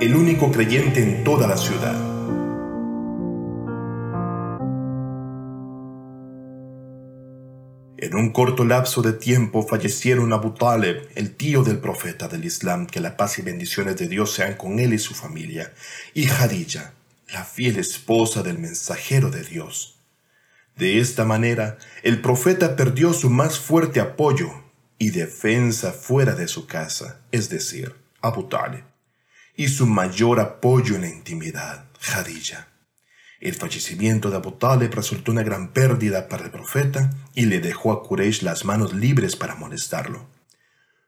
el único creyente en toda la ciudad. En un corto lapso de tiempo fallecieron Abu Taleb, el tío del profeta del Islam, que la paz y bendiciones de Dios sean con él y su familia, y Khadija, la fiel esposa del mensajero de Dios. De esta manera, el profeta perdió su más fuerte apoyo y defensa fuera de su casa, es decir, Abu Talib, y su mayor apoyo en la intimidad, Khadija. El fallecimiento de Abu Talib resultó una gran pérdida para el profeta y le dejó a Quraysh las manos libres para molestarlo.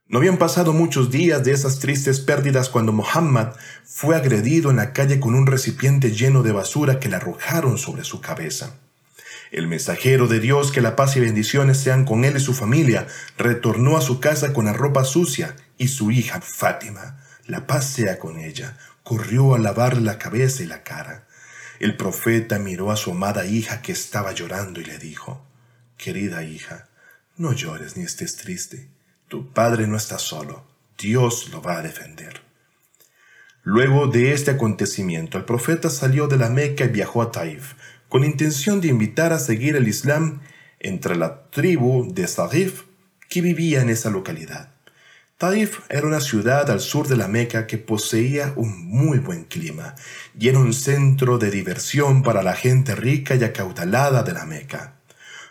No habían pasado muchos días de esas tristes pérdidas cuando Muhammad fue agredido en la calle con un recipiente lleno de basura que le arrojaron sobre su cabeza. El mensajero de Dios, que la paz y bendiciones sean con él y su familia, retornó a su casa con la ropa sucia y su hija Fátima, la paz sea con ella, corrió a lavar la cabeza y la cara. El profeta miró a su amada hija que estaba llorando y le dijo, Querida hija, no llores ni estés triste. Tu padre no está solo. Dios lo va a defender. Luego de este acontecimiento, el profeta salió de la Meca y viajó a Taif, con intención de invitar a seguir el Islam entre la tribu de Sarif que vivía en esa localidad. Taif era una ciudad al sur de la Meca que poseía un muy buen clima y era un centro de diversión para la gente rica y acaudalada de la Meca.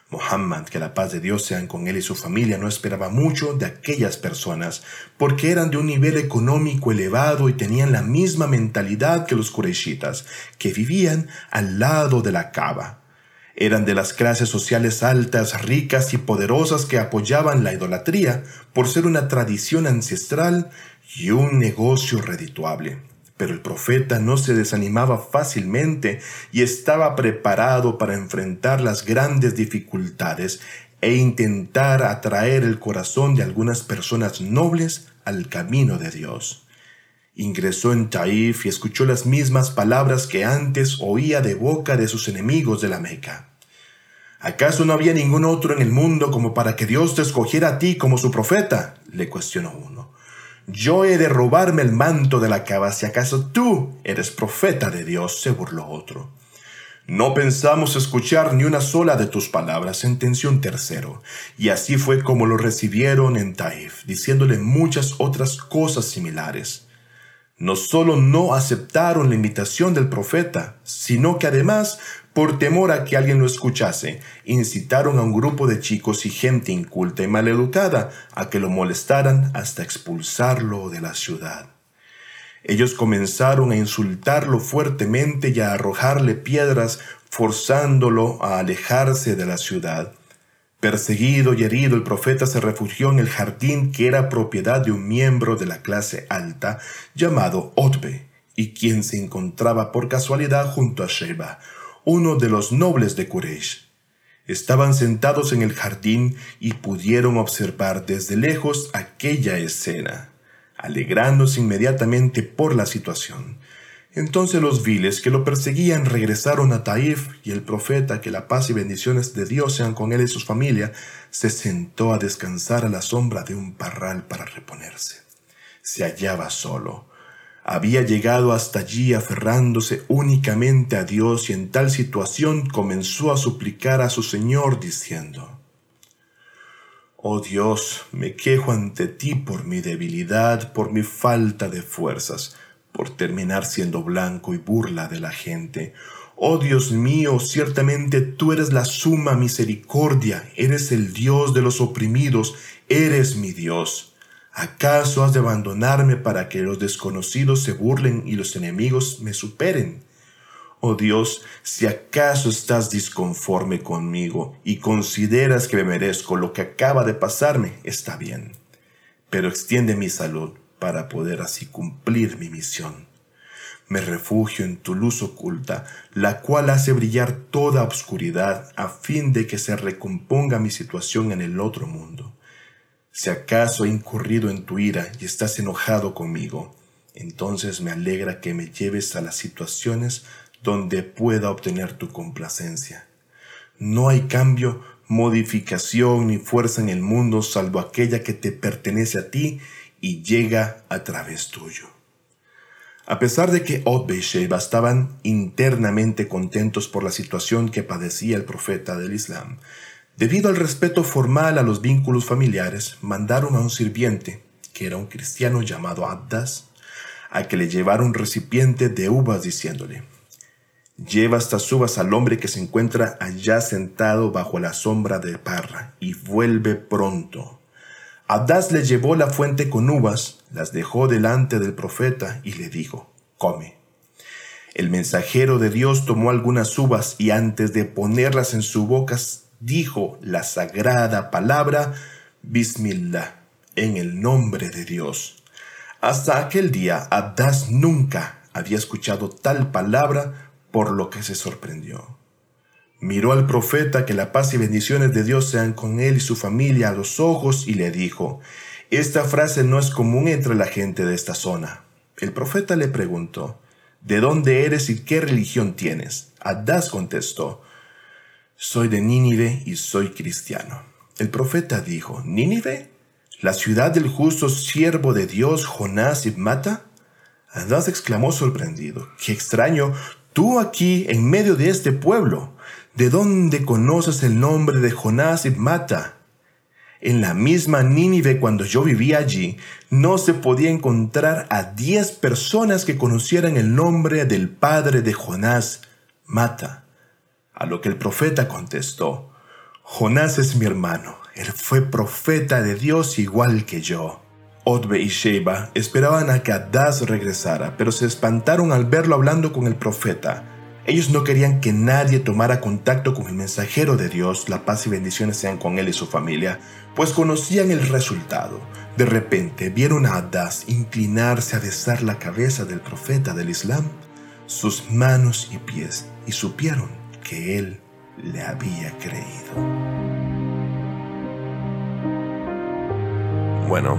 Muhammad, que la paz de Dios sean con él y su familia, no esperaba mucho de aquellas personas, porque eran de un nivel económico elevado y tenían la misma mentalidad que los Qurayshitas, que vivían al lado de la Kaaba. Eran de las clases sociales altas, ricas y poderosas que apoyaban la idolatría por ser una tradición ancestral y un negocio redituable. Pero el profeta no se desanimaba fácilmente y estaba preparado para enfrentar las grandes dificultades e intentar atraer el corazón de algunas personas nobles al camino de Dios. Ingresó en Taif y escuchó las mismas palabras que antes oía de boca de sus enemigos de la Meca. ¿Acaso no había ningún otro en el mundo como para que Dios te escogiera a ti como su profeta? le cuestionó uno. Yo he de robarme el manto de la cava si acaso tú eres profeta de Dios, se burló otro. No pensamos escuchar ni una sola de tus palabras, sentenció un tercero. Y así fue como lo recibieron en Taif, diciéndole muchas otras cosas similares. No solo no aceptaron la invitación del profeta, sino que además por temor a que alguien lo escuchase, incitaron a un grupo de chicos y gente inculta y maleducada a que lo molestaran hasta expulsarlo de la ciudad. Ellos comenzaron a insultarlo fuertemente y a arrojarle piedras, forzándolo a alejarse de la ciudad. Perseguido y herido, el profeta se refugió en el jardín que era propiedad de un miembro de la clase alta llamado Otbe, y quien se encontraba por casualidad junto a Sheba, uno de los nobles de Quraysh. Estaban sentados en el jardín y pudieron observar desde lejos aquella escena, alegrándose inmediatamente por la situación. Entonces los viles que lo perseguían regresaron a Taif y el profeta, que la paz y bendiciones de Dios sean con él y su familia, se sentó a descansar a la sombra de un parral para reponerse. Se hallaba solo había llegado hasta allí aferrándose únicamente a Dios y en tal situación comenzó a suplicar a su Señor diciendo, Oh Dios, me quejo ante ti por mi debilidad, por mi falta de fuerzas, por terminar siendo blanco y burla de la gente. Oh Dios mío, ciertamente tú eres la suma misericordia, eres el Dios de los oprimidos, eres mi Dios. ¿Acaso has de abandonarme para que los desconocidos se burlen y los enemigos me superen? Oh Dios, si acaso estás disconforme conmigo y consideras que me merezco lo que acaba de pasarme, está bien. Pero extiende mi salud para poder así cumplir mi misión. Me refugio en tu luz oculta, la cual hace brillar toda obscuridad a fin de que se recomponga mi situación en el otro mundo. Si acaso he incurrido en tu ira y estás enojado conmigo, entonces me alegra que me lleves a las situaciones donde pueda obtener tu complacencia. No hay cambio, modificación ni fuerza en el mundo salvo aquella que te pertenece a ti y llega a través tuyo. A pesar de que Otbe y Sheba estaban internamente contentos por la situación que padecía el profeta del Islam, debido al respeto formal a los vínculos familiares, mandaron a un sirviente, que era un cristiano llamado Abdas, a que le llevara un recipiente de uvas diciéndole, Lleva estas uvas al hombre que se encuentra allá sentado bajo la sombra de parra y vuelve pronto. Abdas le llevó la fuente con uvas, las dejó delante del profeta y le dijo, come. El mensajero de Dios tomó algunas uvas y antes de ponerlas en su boca dijo la sagrada palabra Bismillah, en el nombre de Dios. Hasta aquel día Abdas nunca había escuchado tal palabra por lo que se sorprendió. Miró al profeta que la paz y bendiciones de Dios sean con él y su familia a los ojos y le dijo, esta frase no es común entre la gente de esta zona. El profeta le preguntó, ¿de dónde eres y qué religión tienes? Adás contestó, soy de Nínive y soy cristiano. El profeta dijo, ¿Nínive? ¿La ciudad del justo siervo de Dios Jonás y Mata? Adás exclamó sorprendido, qué extraño, tú aquí en medio de este pueblo. ¿De dónde conoces el nombre de Jonás y Mata? En la misma Nínive cuando yo vivía allí, no se podía encontrar a diez personas que conocieran el nombre del padre de Jonás, Mata. A lo que el profeta contestó, Jonás es mi hermano, él fue profeta de Dios igual que yo. Otbe y Sheba esperaban a que Adás regresara, pero se espantaron al verlo hablando con el profeta. Ellos no querían que nadie tomara contacto con el mensajero de Dios, la paz y bendiciones sean con él y su familia, pues conocían el resultado. De repente vieron a Adás inclinarse a besar la cabeza del profeta del Islam, sus manos y pies, y supieron que él le había creído. Bueno,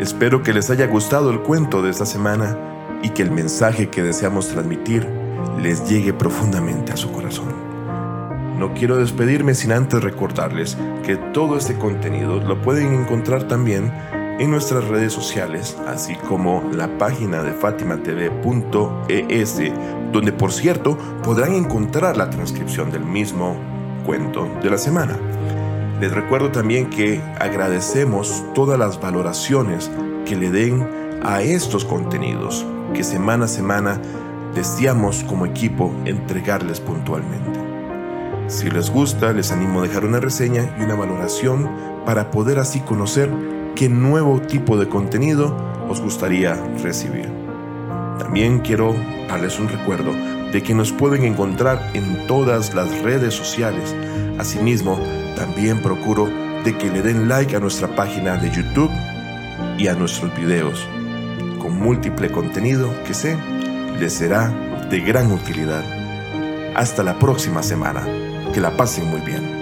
espero que les haya gustado el cuento de esta semana y que el mensaje que deseamos transmitir les llegue profundamente a su corazón. No quiero despedirme sin antes recordarles que todo este contenido lo pueden encontrar también en nuestras redes sociales, así como la página de fatimatv.es, donde por cierto podrán encontrar la transcripción del mismo cuento de la semana. Les recuerdo también que agradecemos todas las valoraciones que le den a estos contenidos que semana a semana deseamos como equipo entregarles puntualmente. Si les gusta, les animo a dejar una reseña y una valoración para poder así conocer qué nuevo tipo de contenido os gustaría recibir. También quiero darles un recuerdo de que nos pueden encontrar en todas las redes sociales. Asimismo, también procuro de que le den like a nuestra página de YouTube y a nuestros videos, con múltiple contenido que sé les será de gran utilidad. Hasta la próxima semana. Que la pasen muy bien.